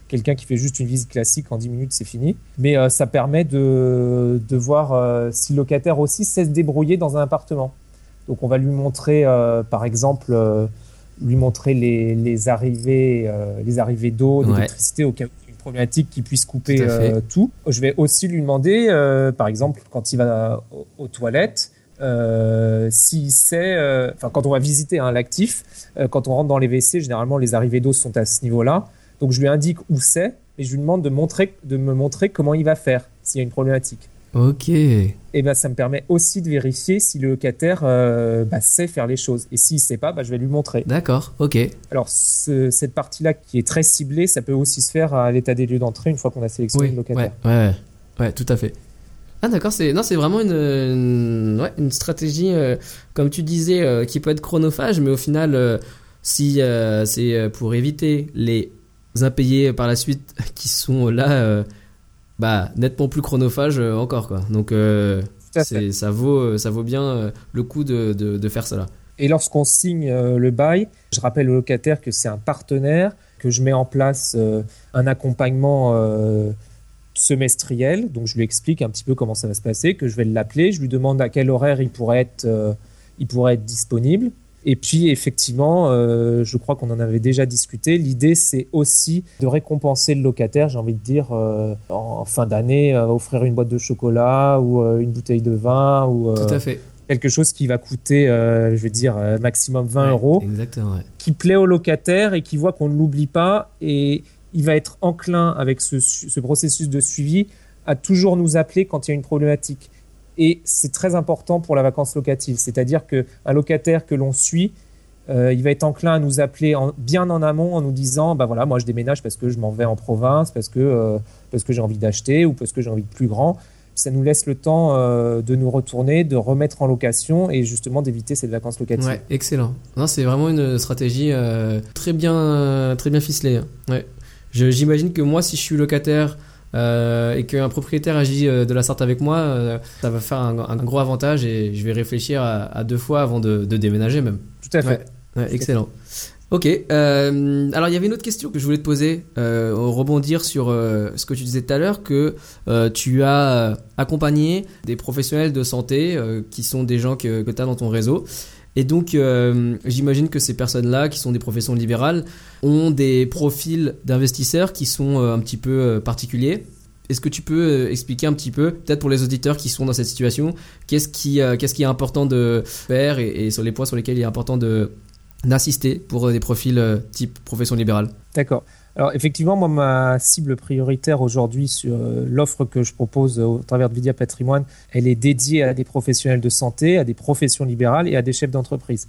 quelqu'un qui fait juste une visite classique en 10 minutes, c'est fini. Mais ça permet de, de voir si le locataire aussi sait se débrouiller dans un appartement. Donc on va lui montrer, euh, par exemple, euh, lui montrer les, les arrivées, euh, les arrivées d'eau, d'électricité au cas où problématique qui puisse couper tout. Je vais aussi lui demander, par exemple, quand il va aux, toilettes, s'il sait, enfin quand on va visiter un l'actif, quand on rentre dans les WC, généralement les arrivées d'eau sont à ce niveau-là. Donc je lui indique où c'est et je lui demande de, montrer, de me montrer comment il va faire s'il y a une problématique. Ok. Et ben ça me permet aussi de vérifier si le locataire euh, bah, sait faire les choses. Et s'il sait pas, bah, je vais lui montrer. D'accord, ok. Alors cette partie-là qui est très ciblée, ça peut aussi se faire à l'état des lieux d'entrée une fois qu'on a sélectionné le locataire. Ouais, ouais, ouais, tout à fait. Ah d'accord, c'est non, c'est vraiment une, ouais, une stratégie, euh, comme tu disais, euh, qui peut être chronophage, mais au final, si c'est pour éviter les impayés par la suite qui sont là bah, nettement plus chronophage euh, encore. Quoi. Donc euh, ça, vaut, euh, ça vaut bien le coup de, de, faire cela. Et lorsqu'on signe le bail, je rappelle au locataire que c'est un partenaire, que je mets en place un accompagnement semestriel. Donc je lui explique un petit peu comment ça va se passer, que je vais l'appeler, je lui demande à quel horaire il pourrait être, il pourrait être disponible. Et puis effectivement, euh, je crois qu'on en avait déjà discuté. L'idée, c'est aussi de récompenser le locataire. J'ai envie de dire euh, en fin d'année, euh, offrir une boîte de chocolat ou une bouteille de vin ou Tout à fait. quelque chose qui va coûter, je vais dire maximum 20 euros, exactement, qui plaît au locataire et qui voit qu'on ne l'oublie pas et il va être enclin avec ce, ce processus de suivi à toujours nous appeler quand il y a une problématique. Et c'est très important pour la vacance locative. C'est-à-dire qu'un locataire que l'on suit, euh, il va être enclin à nous appeler bien en amont en nous disant bah voilà moi je déménage parce que je m'en vais en province parce que euh, que j'ai envie d'acheter ou parce que j'ai envie de plus grand ça nous laisse le temps euh, de nous retourner de remettre en location et justement d'éviter cette vacance locative ouais, excellent c'est vraiment une stratégie très bien très bien ficelée hein. ouais. j'imagine que moi si je suis locataire euh, et qu'un propriétaire agit euh, de la sorte avec moi, euh, ça va faire un, gros avantage et je vais réfléchir à, deux fois avant de, déménager même. Tout à fait. excellent. Ok. alors il y avait une autre question que je voulais te poser, rebondir sur ce que tu disais tout à l'heure, que tu as accompagné des professionnels de santé qui sont des gens que, que tu as dans ton réseau. Et donc, j'imagine que ces personnes-là, qui sont des professions libérales, ont des profils d'investisseurs qui sont euh, un petit peu euh, particuliers. Est-ce que tu peux euh, expliquer un petit peu, peut-être pour les auditeurs qui sont dans cette situation, qu'est-ce qui, qu'est-ce qui est important de faire et, sur les points sur lesquels il est important de, d'insister pour des profils type profession libérale? D'accord. Alors effectivement, moi, ma cible prioritaire aujourd'hui sur l'offre que je propose au travers de Vidia Patrimoine, elle est dédiée à des professionnels de santé, à des professions libérales et à des chefs d'entreprise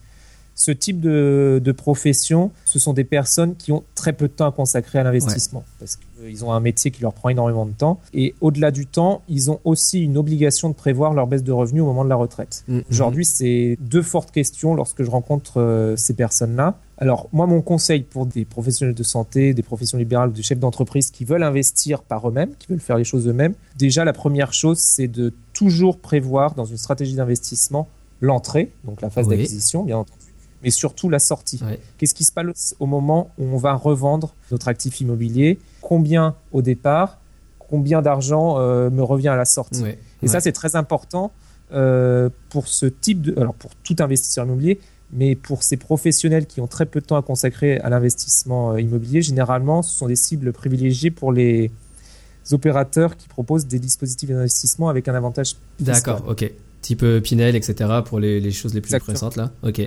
ce type de, de, profession, ce sont des personnes qui ont très peu de temps à consacrer à l'investissement parce qu'ils ont un métier qui leur prend énormément de temps. Et au-delà du temps, ils ont aussi une obligation de prévoir leur baisse de revenus au moment de la retraite. Mm-hmm. Aujourd'hui, c'est deux fortes questions lorsque je rencontre euh, ces personnes-là. Alors, moi, mon conseil pour des professionnels de santé, des professions libérales, des chefs d'entreprise qui veulent investir par eux-mêmes, qui veulent faire les choses eux-mêmes, déjà, la première chose, c'est de toujours prévoir dans une stratégie d'investissement l'entrée, donc la phase d'acquisition, bien entendu mais surtout la sortie. Qu'est-ce qui se passe au moment où on va revendre notre actif immobilier? Combien au départ Combien d'argent euh, me revient à la sortie? Et ça, c'est très important euh, pour ce type de, alors pour tout investisseur immobilier, mais pour ces professionnels qui ont très peu de temps à consacrer à l'investissement euh, immobilier, généralement, ce sont des cibles privilégiées pour les opérateurs qui proposent des dispositifs d'investissement avec un avantage. D'accord, ok. Type Pinel, etc. pour les, choses les plus pressantes là. Ok.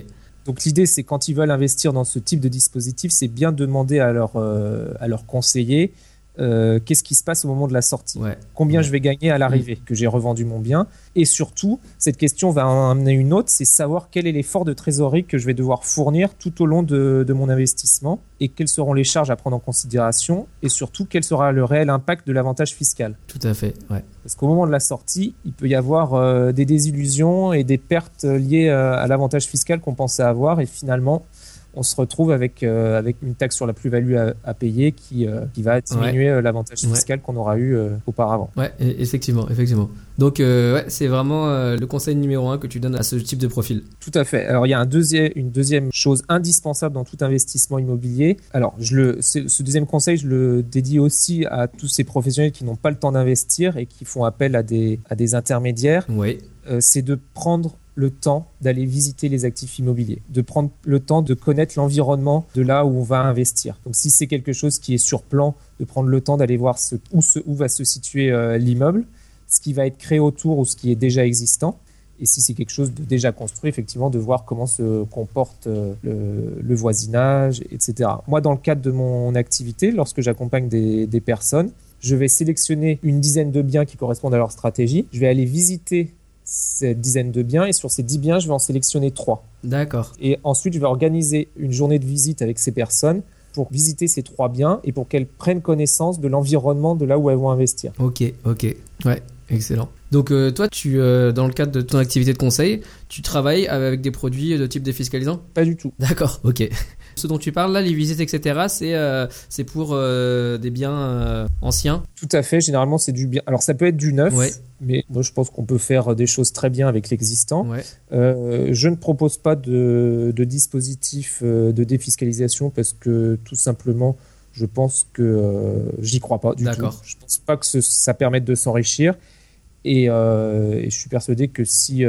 Donc l'idée, c'est quand ils veulent investir dans ce type de dispositif, c'est bien demander à leur, euh, à leur conseiller euh, qu'est-ce qui se passe au moment de la sortie, Ouais. combien Ouais. je vais gagner à l'arrivée, que j'ai revendu mon bien. Et surtout, cette question va en amener une autre, c'est savoir quel est l'effort de trésorerie que je vais devoir fournir tout au long de, de mon investissement et quelles seront les charges à prendre en considération et surtout quel sera le réel impact de l'avantage fiscal. Tout à fait. Ouais. Parce qu'au moment de la sortie, il peut y avoir euh, des désillusions et des pertes liées euh, à l'avantage fiscal qu'on pensait avoir et finalement on se retrouve avec, euh, avec une taxe sur la plus-value à, à payer qui, euh, qui va diminuer euh, l'avantage Ouais. fiscal qu'on aura eu euh, auparavant. Ouais, e- effectivement, effectivement. Donc, ouais, c'est vraiment le conseil numéro un que tu donnes à ce type de profil. Tout à fait. Alors il y a un deuxième, une deuxième chose indispensable dans tout investissement immobilier. Alors je le, ce deuxième conseil, je le dédie aussi à tous ces professionnels qui n'ont pas le temps d'investir et qui font appel à des, à des intermédiaires. Oui. C'est de prendre le temps d'aller visiter les actifs immobiliers, de prendre le temps de connaître l'environnement de là où on va investir. Donc si c'est quelque chose qui est sur plan, de prendre le temps d'aller voir ce, où, se- va se situer euh, l'immeuble, ce qui va être créé autour ou ce qui est déjà existant. Et si c'est quelque chose de déjà construit, effectivement, de voir comment se comporte euh, le, voisinage, etc. Moi, dans le cadre de mon activité, lorsque j'accompagne des personnes, je vais sélectionner une dizaine de biens qui correspondent à leur stratégie. Je vais aller visiter cette dizaine de biens et sur ces dix biens, je vais en sélectionner trois. D'accord. Et ensuite, je vais organiser une journée de visite avec ces personnes pour visiter ces trois biens et pour qu'elles prennent connaissance de l'environnement de là où elles vont investir. Ok, ok. Ouais, excellent. Donc, euh, toi, tu, euh, dans le cadre de ton activité de conseil, tu travailles avec des produits de type défiscalisant? Pas du tout. D'accord, ok. Ce dont tu parles là, les visites, etc., c'est euh, c'est pour euh, des biens euh, anciens Tout à fait. Généralement, c'est du bien. Alors, ça peut être du neuf, Ouais. mais moi, je pense qu'on peut faire des choses très bien avec l'existant. Ouais. Je ne propose pas de, de dispositif de défiscalisation parce que tout simplement, je pense que j'y crois pas du tout. D'accord. Je pense pas que ce- ça permette de s'enrichir. Et, et je suis persuadé que si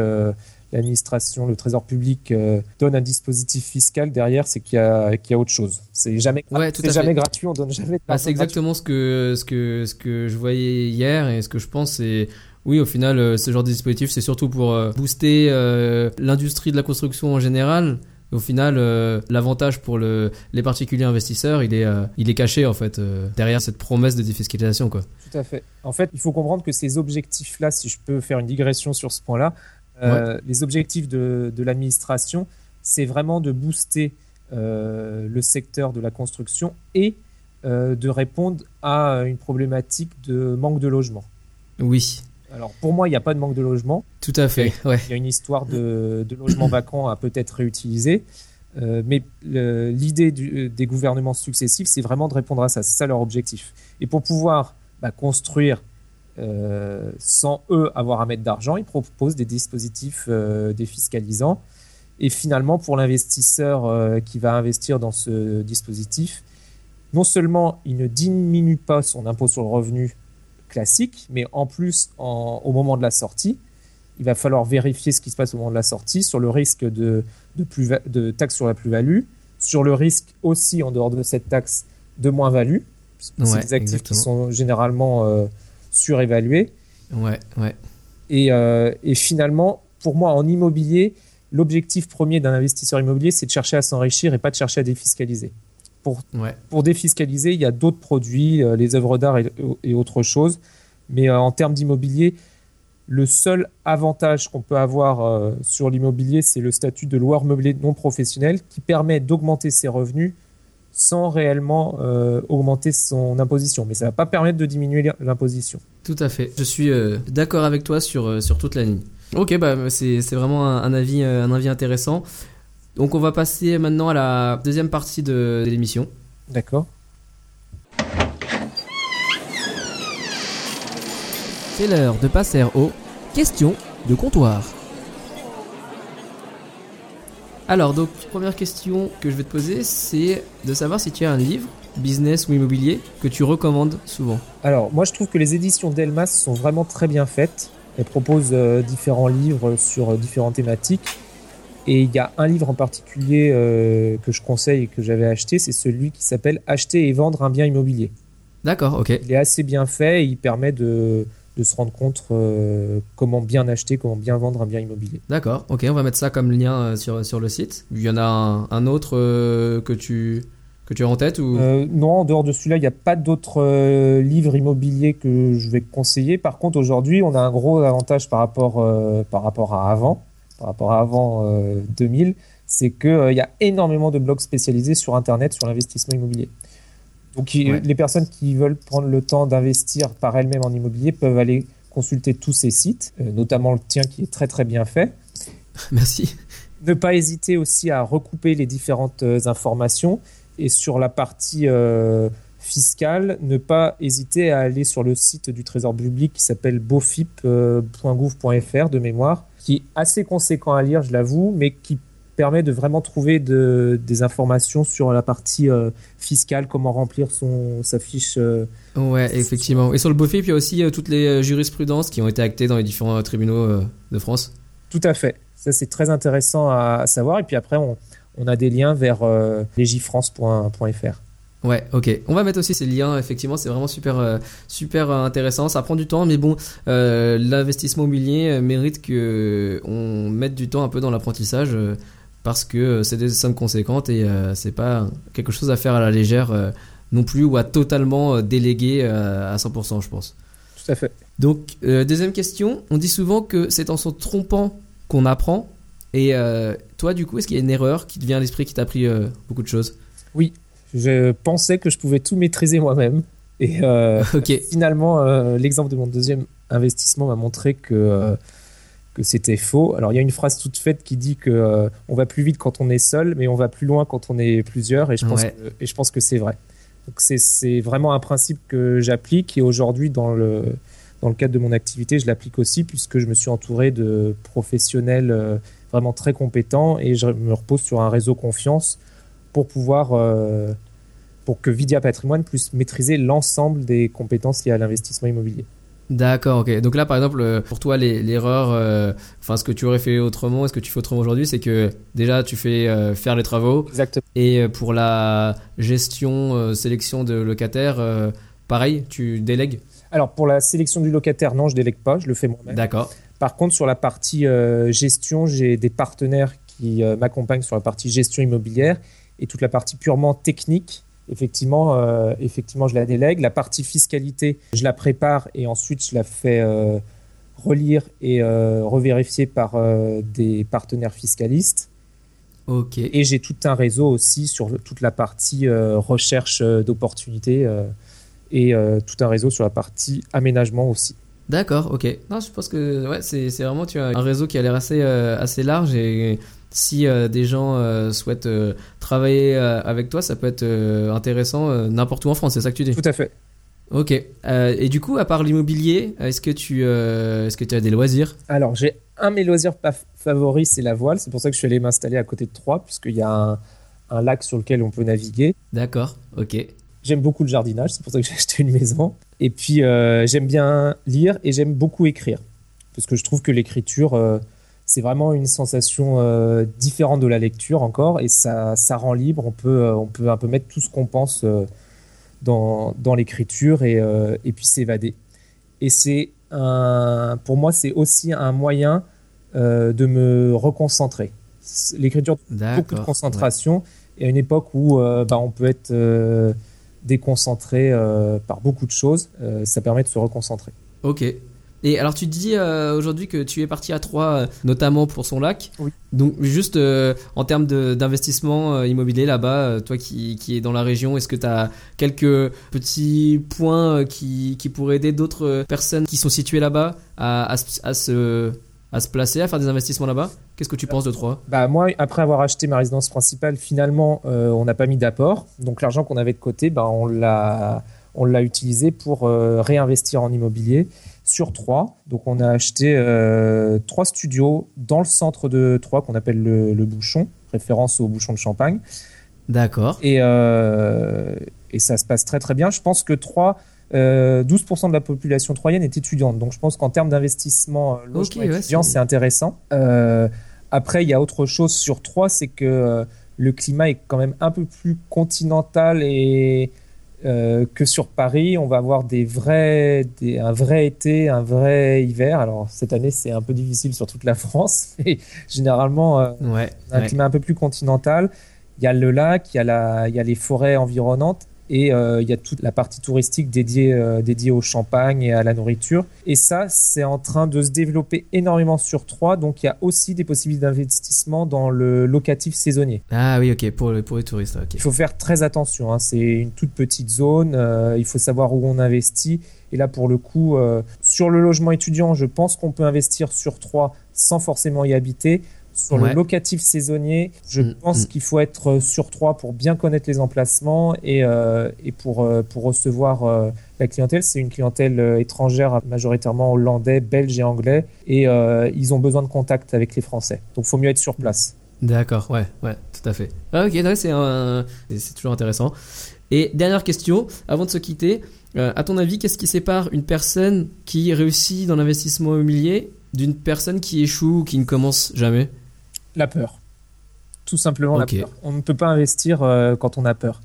l'administration, le Trésor public euh, donne un dispositif fiscal derrière, c'est qu'il y, a- qu'il y a autre chose. C'est jamais, Ouais, tout jamais fait. gratuit, on donne jamais de Bah, c'est exactement ce que, ce, que, ce que je voyais hier et ce que je pense. C'est oui, au final, euh, ce genre de dispositif, c'est surtout pour euh, booster l'industrie de la construction en général. Au final, euh, l'avantage pour le, les particuliers investisseurs, il est, euh, il est caché en fait euh, derrière cette promesse de défiscalisation. Quoi. Tout à fait. En fait, il faut comprendre que ces objectifs-là, si je peux faire une digression sur ce point-là, euh, les objectifs de, de l'administration, c'est vraiment de booster euh, le secteur de la construction et euh, de répondre à une problématique de manque de logement. Oui, Alors pour moi, il n'y a pas de manque de logement. tout à fait. Ouais. Il y a une histoire de, de logements vacants à peut-être réutiliser. Euh, mais l'idée des gouvernements successifs, c'est vraiment de répondre à ça. C'est ça leur objectif. Et pour pouvoir bah, construire euh, sans eux avoir à mettre d'argent, ils proposent des dispositifs euh, défiscalisants. Et finalement, pour l'investisseur euh, qui va investir dans ce dispositif, non seulement il ne diminue pas son impôt sur le revenu classique, mais en plus, en- au moment de la sortie, il va falloir vérifier ce qui se passe au moment de la sortie sur le risque de, de, plus de taxe sur la plus-value, sur le risque aussi, en dehors de cette taxe, de moins-value. Ouais, c'est des actifs exactement. qui sont généralement surévalués. Ouais, ouais. Et, euh, et finalement, pour moi, en immobilier, l'objectif premier d'un investisseur immobilier, c'est de chercher à s'enrichir et pas de chercher à défiscaliser. Pour, Ouais. pour défiscaliser, il y a d'autres produits, euh, les œuvres d'art et, et autre chose. Mais euh, en termes d'immobilier, le seul avantage qu'on peut avoir sur l'immobilier, c'est le statut de loueur meublé non professionnel qui permet d'augmenter ses revenus sans réellement euh, augmenter son imposition. Mais ça ne va pas permettre de diminuer l'imposition. Tout à fait. Je suis euh, d'accord avec toi sur, euh, sur toute la ligne. Ok, bah, c'est vraiment un, un avis, un avis intéressant. Donc on va passer maintenant à la deuxième partie de, de l'émission. D'accord C'est l'heure de passer aux questions de comptoir. Alors, donc, première question que je vais te poser, c'est de savoir si tu as un livre, business ou immobilier, que tu recommandes souvent. Alors, moi, je trouve que les éditions Delmas sont vraiment très bien faites. Elles proposent euh, différents livres sur euh, différentes thématiques. Et il y a un livre en particulier euh, que je conseille et que j'avais acheté, c'est celui qui s'appelle Acheter et vendre un bien immobilier. D'accord, ok. Il est assez bien fait et il permet de, de se rendre compte euh, comment bien acheter, comment bien vendre un bien immobilier. D'accord, ok, on va mettre ça comme lien euh, sur, sur le site. Il y en a un, un autre euh, que, tu, que tu as en tête ou... Non, en dehors de celui-là, il n'y a pas d'autres livres immobiliers que je vais conseiller. Par contre, aujourd'hui, on a un gros avantage par rapport, par rapport à avant, par rapport à avant euh, 2000, c'est qu'il y a énormément de blogs spécialisés sur Internet sur l'investissement immobilier. Donc, Ouais. les personnes qui veulent prendre le temps d'investir par elles-mêmes en immobilier peuvent aller consulter tous ces sites, euh, notamment le tien qui est très très bien fait. Merci. Ne pas hésiter aussi à recouper les différentes euh, informations et sur la partie euh, fiscale, ne pas hésiter à aller sur le site du Trésor public qui s'appelle beaufip.gouv.fr de mémoire, qui est assez conséquent à lire, je l'avoue, mais qui permet de vraiment trouver de- des informations sur la partie euh, fiscale, comment remplir son, sa fiche. euh, Ouais, effectivement. Et sur le BOFIP, il y a aussi euh, toutes les euh, jurisprudences qui ont été actées dans les différents tribunaux de France. Tout à fait. Ça, c'est très intéressant à, à savoir. Et puis après, on, on a des liens vers legifrance.fr. Ouais, ok. On va mettre aussi ces liens, effectivement, c'est vraiment super, super intéressant. Ça prend du temps, mais bon, euh, l'investissement immobilier mérite que on mette du temps un peu dans l'apprentissage parce que euh, c'est des sommes conséquentes et euh, c'est pas quelque chose à faire à la légère euh, non plus ou à totalement déléguer à 100%, je pense. Tout à fait. Donc, deuxième question, on dit souvent que c'est en se trompant qu'on apprend. Et toi, du coup, est-ce qu'il y a une erreur qui te vient à l'esprit qui t'a appris beaucoup de choses? Je pensais que je pouvais tout maîtriser moi-même. Et euh, finalement, euh, l'exemple de mon deuxième investissement m'a montré que, euh, que c'était faux. Alors, il y a une phrase toute faite qui dit que euh, on va plus vite quand on est seul, mais on va plus loin quand on est plusieurs. Et je pense, Ouais. que, et je pense que c'est vrai. Donc, c'est- c'est vraiment un principe que j'applique. Et aujourd'hui, dans le, dans le cadre de mon activité, je l'applique aussi puisque je me suis entouré de professionnels euh, vraiment très compétents et je me repose sur un réseau confiance pour pouvoir, euh, pour que Vidia Patrimoine puisse maîtriser l'ensemble des compétences liées à l'investissement immobilier. D'accord, ok. Donc là, par exemple, euh, pour toi, l'erreur, euh, enfin, ce que tu aurais fait autrement, est-ce que tu fais autrement aujourd'hui, c'est que déjà, tu fais euh, faire les travaux Exactement. et pour la gestion, euh, sélection de locataires, pareil, tu délègues? Alors pour la sélection du locataire, non, je délègue pas, je le fais moi-même. D'accord. Par contre, sur la partie gestion, j'ai des partenaires qui m'accompagnent sur la partie gestion immobilière et toute la partie purement technique. Effectivement, euh, effectivement, je la délègue. La partie fiscalité, je la prépare et ensuite je la fais euh, relire et euh, revérifier par des partenaires fiscalistes. Ok. Et j'ai tout un réseau aussi sur toute la partie recherche d'opportunités et tout un réseau sur la partie aménagement aussi. D'accord, ok. Non, je pense que ouais, c'est c'est vraiment tu as un réseau qui a l'air assez euh, assez large et si euh, des gens euh, souhaitent euh, travailler avec toi, ça peut être intéressant n'importe où en France. C'est ça que tu dis? Tout à fait. Ok. Et du coup, à part l'immobilier, est-ce que tu est-ce que tu as des loisirs? Alors, j'ai un de mes loisirs favoris, c'est la voile. C'est pour ça que je suis allé m'installer à côté de Troyes, puisqu'il y a un, un lac sur lequel on peut naviguer. D'accord. Ok. J'aime beaucoup le jardinage, c'est pour ça que j'ai acheté une maison. Et puis, j'aime bien lire et j'aime beaucoup écrire. Parce que je trouve que l'écriture, c'est vraiment une sensation euh, différente de la lecture encore. Et ça, ça rend libre. On peut, euh, on peut un peu mettre tout ce qu'on pense euh, dans, dans l'écriture et, et puis s'évader. Et c'est un, pour moi, c'est aussi un moyen de me reconcentrer. L'écriture beaucoup de concentration et à une époque où bah, on peut être déconcentré par beaucoup de choses, ça permet de se reconcentrer. Ok. Et alors tu dis euh, aujourd'hui que tu es parti à Troyes, euh, notamment pour son lac. Oui. Donc juste euh, en termes d'investissement immobilier là-bas, toi qui, qui es dans la région, est-ce que tu as quelques petits points qui, qui pourraient aider d'autres personnes qui sont situées là-bas à, à, se- à se, à se placer, à faire des investissements là-bas? Qu'est-ce que tu penses de Troyes? Bah, moi, après avoir acheté ma résidence principale, finalement, on n'a pas mis d'apport. Donc l'argent qu'on avait de côté, bah, on l'a on l'a utilisé pour réinvestir en immobilier sur Troyes. Donc on a acheté euh, trois studios dans le centre de Troyes qu'on appelle le, le Bouchon, référence au Bouchon de Champagne. D'accord. Et, euh, et ça se passe très très bien. Je pense que Troyes, euh, 12% de la population troyenne est étudiante. Donc je pense qu'en termes d'investissement euh, logement Ok, ouais, étudiant, c'est- c'est intéressant. Après, il y a autre chose sur Troyes, c'est que le climat est quand même un peu plus continental et, euh, que sur Paris, on va avoir des vrais, des, un vrai été, un vrai hiver. Alors cette année, c'est un peu difficile sur toute la France, mais généralement, euh, Ouais. un ouais. climat un peu plus continental. Il y a le lac, il y a, la, il y a les forêts environnantes et euh, il y a toute la partie touristique dédiée, euh, dédiée au champagne et à la nourriture. Et ça, c'est en train de se développer énormément sur Troyes. Donc il y a aussi des possibilités d'investissement dans le locatif saisonnier. Ah oui, ok, pour, le- pour les touristes. Il faut faire très attention. hein. C'est une toute petite zone. euh, il faut savoir où on investit. Et là, pour le coup, sur le logement étudiant, je pense qu'on peut investir sur Troyes sans forcément y habiter. Sur Ouais. le locatif saisonnier, je Mm, pense mm. qu'il faut être sur Troyes pour bien connaître les emplacements et, euh, et pour, euh, pour recevoir euh, la clientèle. C'est une clientèle euh, étrangère, majoritairement hollandais, belge et anglais. Et euh, ils ont besoin de contact avec les Français. Donc, il faut mieux être sur place. D'accord, ouais, ouais, tout à fait. Ah, ok, c'est toujours intéressant. Et dernière question, avant de se quitter, euh, à ton avis, qu'est-ce qui sépare une personne qui réussit dans l'investissement immobilier d'une personne qui échoue ou qui ne commence jamais? La peur. Tout simplement la peur. On ne peut pas investir euh, quand on a peur.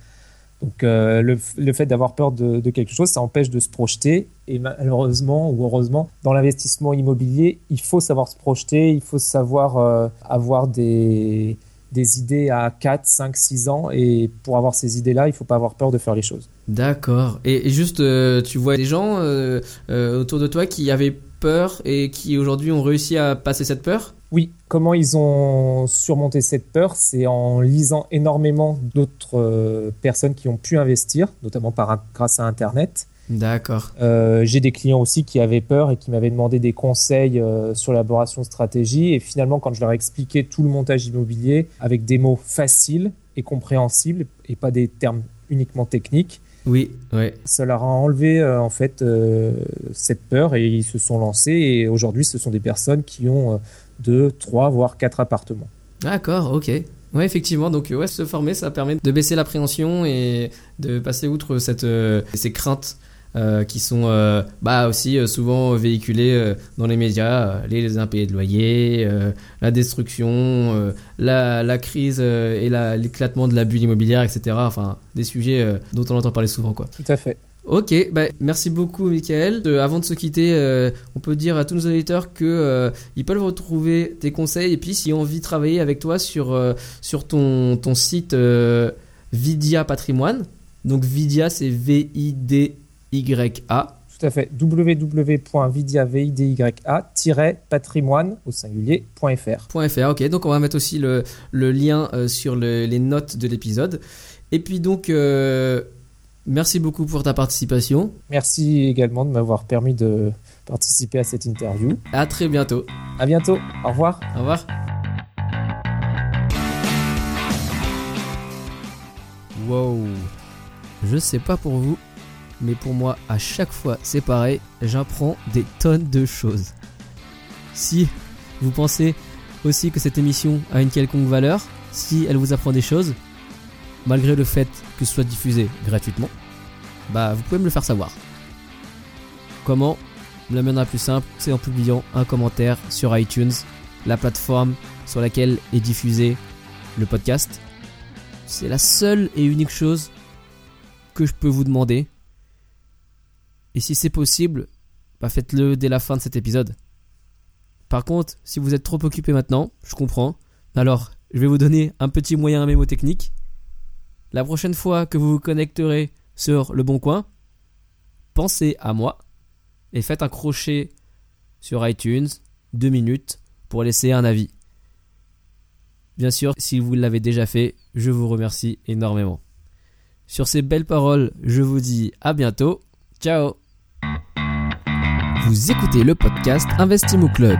Donc euh, le, fait d'avoir peur de, de quelque chose, ça empêche de se projeter. Et malheureusement ou heureusement, dans l'investissement immobilier, il faut savoir se projeter, il faut savoir euh, avoir des, des idées à 4, 5, 6 ans. Et pour avoir ces idées-là, il ne faut pas avoir peur de faire les choses. D'accord. Et, et juste, euh, tu vois des gens autour de toi qui avaient peur et qui aujourd'hui ont réussi à passer cette peur? Oui, comment ils ont surmonté cette peur C'est en lisant énormément d'autres euh, personnes qui ont pu investir, notamment par, grâce à Internet. D'accord. Euh, J'ai des clients aussi qui avaient peur et qui m'avaient demandé des conseils euh, sur l'élaboration de stratégie. Et finalement, quand je leur ai expliqué tout le montage immobilier avec des mots faciles et compréhensibles et pas des termes uniquement techniques, Oui, ouais. ça leur a enlevé euh, en fait cette peur et ils se sont lancés. Et aujourd'hui, ce sont des personnes qui ont deux, trois, voire quatre appartements. D'accord, ok. Ouais, effectivement. Donc, euh, ouais, se former, ça permet de baisser l'appréhension et de passer outre cette, euh, ces craintes euh, qui sont euh, bah, aussi souvent véhiculées dans les médias. les, impayés de loyer, la destruction, la, la crise et la- l'éclatement de la bulle immobilière, etc. Enfin, des sujets dont on entend parler souvent, quoi. Tout à fait. Ok, bah, merci beaucoup Michael. Euh, avant de se quitter, euh, on peut dire à tous nos auditeurs que euh, ils peuvent retrouver tes conseils et puis s'ils ont envie de travailler avec toi sur, euh, sur ton, ton site Vidia Patrimoine. Donc Vidia c'est V-I-D-Y-A. Tout à fait. www.vidia-patrimoine au singulier.fr. .fr, ok, donc on va mettre aussi le, le lien sur le- les notes de l'épisode. Et puis donc, merci beaucoup pour ta participation. Merci également de m'avoir permis de participer à cette interview. À très bientôt. À bientôt. Au revoir. Au revoir. Wow. Je sais pas pour vous, mais pour moi, à chaque fois, c'est pareil. J'apprends des tonnes de choses. Si vous pensez aussi que cette émission a une quelconque valeur, si elle vous apprend des choses, malgré le fait que ce soit diffusé gratuitement, bah vous pouvez me le faire savoir. Comment? La manière la plus simple, c'est en publiant un commentaire sur iTunes, la plateforme sur laquelle est diffusé le podcast. C'est la seule et unique chose que je peux vous demander. Et si c'est possible, bah faites-le dès la fin de cet épisode. Par contre, si vous êtes trop occupé maintenant, je comprends. Alors, je vais vous donner un petit moyen mémotechnique. La prochaine fois que vous vous connecterez sur le bon coin, pensez à moi et faites un crochet sur iTunes, deux minutes, pour laisser un avis. Bien sûr, si vous l'avez déjà fait, je vous remercie énormément. Sur ces belles paroles, je vous dis à bientôt. Ciao Vous écoutez le podcast Investimo Club.